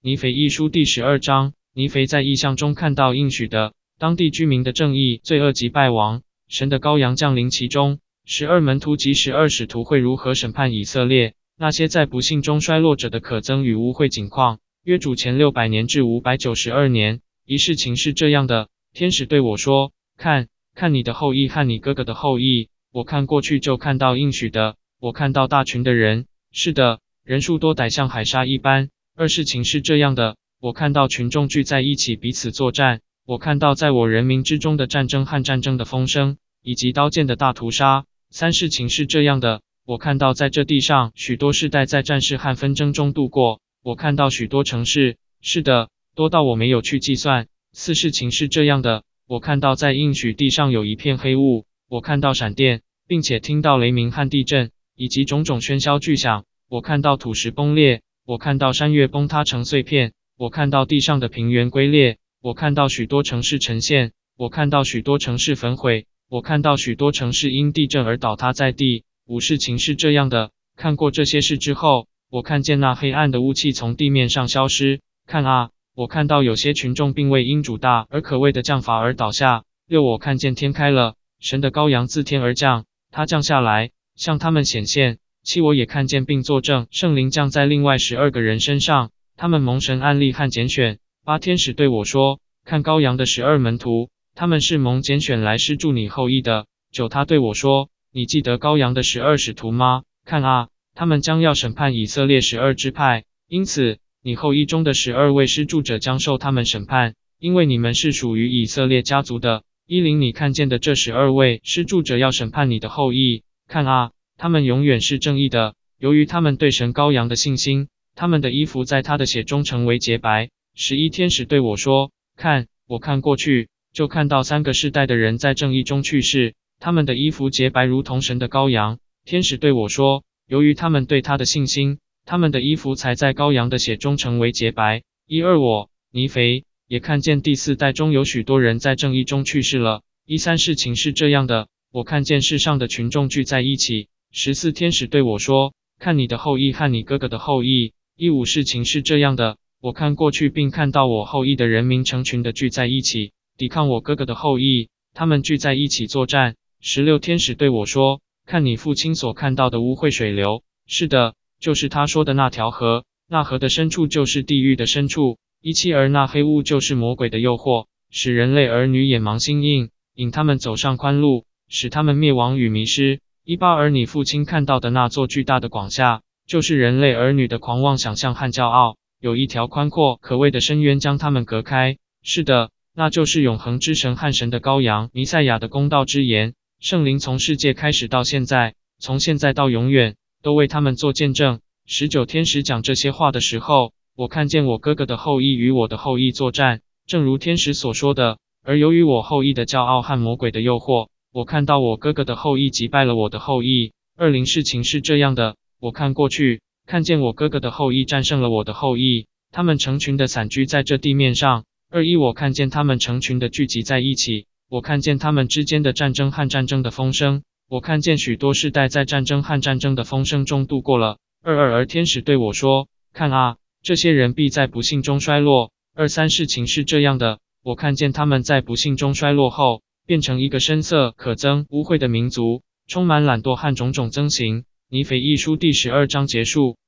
尼腓一书第十二章，尼腓在异象中看到应许的当地居民的正义、罪恶及败亡，神的羔羊降临其中。十二门徒及十二使徒会如何审判以色列？那些在不幸中衰落者的可憎与污秽景况。约主前六百年至五百九十二年，一事情是这样的：天使对我说：“看，看你的后裔和你哥哥的后裔。”我看过去就看到应许的，我看到大群的人，是的，人数多歹像海沙一般。二事情是这样的，我看到群众聚在一起彼此作战，我看到在我人民之中的战争和战争的风声，以及刀剑的大屠杀。三事情是这样的，我看到在这地上许多世代在战事和纷争中度过，我看到许多城市，是的，多到我没有去计算。四事情是这样的，我看到在应许地上有一片黑雾，我看到闪电，并且听到雷鸣和地震，以及种种喧嚣巨响，我看到土石崩裂。我看到山岳崩塌成碎片，我看到地上的平原龟裂，我看到许多城市呈现，我看到许多城市焚毁，我看到许多城市因地震而倒塌在地。五事情是这样的，看过这些事之后，我看见那黑暗的雾气从地面上消失。看啊，我看到有些群众并未因主大而可畏的降法而倒下。六，我看见天开了，神的羔羊自天而降，他降下来向他们显现。七，我也看见并作证，圣灵降在另外十二个人身上，他们蒙神案例和拣选。八，天使对我说：“看羔羊的十二门徒，他们是蒙拣选来施助你后裔的。”九，他对我说：“你记得羔羊的十二使徒吗？看啊，他们将要审判以色列十二支派，因此你后裔中的十二位施助者将受他们审判，因为你们是属于以色列家族的。一零，你看见的这十二位施助者要审判你的后裔。看啊。”他们永远是正义的，由于他们对神羔羊的信心，他们的衣服在他的血中成为洁白。十一天使对我说：“看，我看过去，就看到三个世代的人在正义中去世，他们的衣服洁白如同神的羔羊。”天使对我说：“由于他们对他的信心，他们的衣服才在羔羊的血中成为洁白。”一二我尼肥也看见第四代中有许多人在正义中去世了。一三事情是这样的，我看见世上的群众聚在一起。十四天使对我说：“看你的后裔和你哥哥的后裔。”一五事情是这样的，我看过去并看到我后裔的人民成群的聚在一起，抵抗我哥哥的后裔，他们聚在一起作战。十六天使对我说：“看你父亲所看到的污秽水流。”是的，就是他说的那条河，那河的深处就是地狱的深处。一七而那黑雾就是魔鬼的诱惑，使人类儿女眼盲心硬，引他们走上宽路，使他们灭亡与迷失。一八而你父亲看到的那座巨大的广厦，就是人类儿女的狂妄想象和骄傲。有一条宽阔可畏的深渊将他们隔开。是的，那就是永恒之神和神的羔羊弥赛亚的公道之言。圣灵从世界开始到现在，从现在到永远，都为他们做见证。十九天使讲这些话的时候，我看见我哥哥的后裔与我的后裔作战，正如天使所说的。而由于我后裔的骄傲和魔鬼的诱惑。我看到我哥哥的后裔击败了我的后裔。二零事情是这样的，我看过去，看见我哥哥的后裔战胜了我的后裔，他们成群的散居在这地面上。二一我看见他们成群的聚集在一起，我看见他们之间的战争和战争的风声，我看见许多世代在战争和战争的风声中度过了。二二而天使对我说：“看啊，这些人必在不幸中衰落。”二三事情是这样的，我看见他们在不幸中衰落后。变成一个深色、可憎、污秽的民族，充满懒惰和种种憎行。尼腓一书第十二章结束。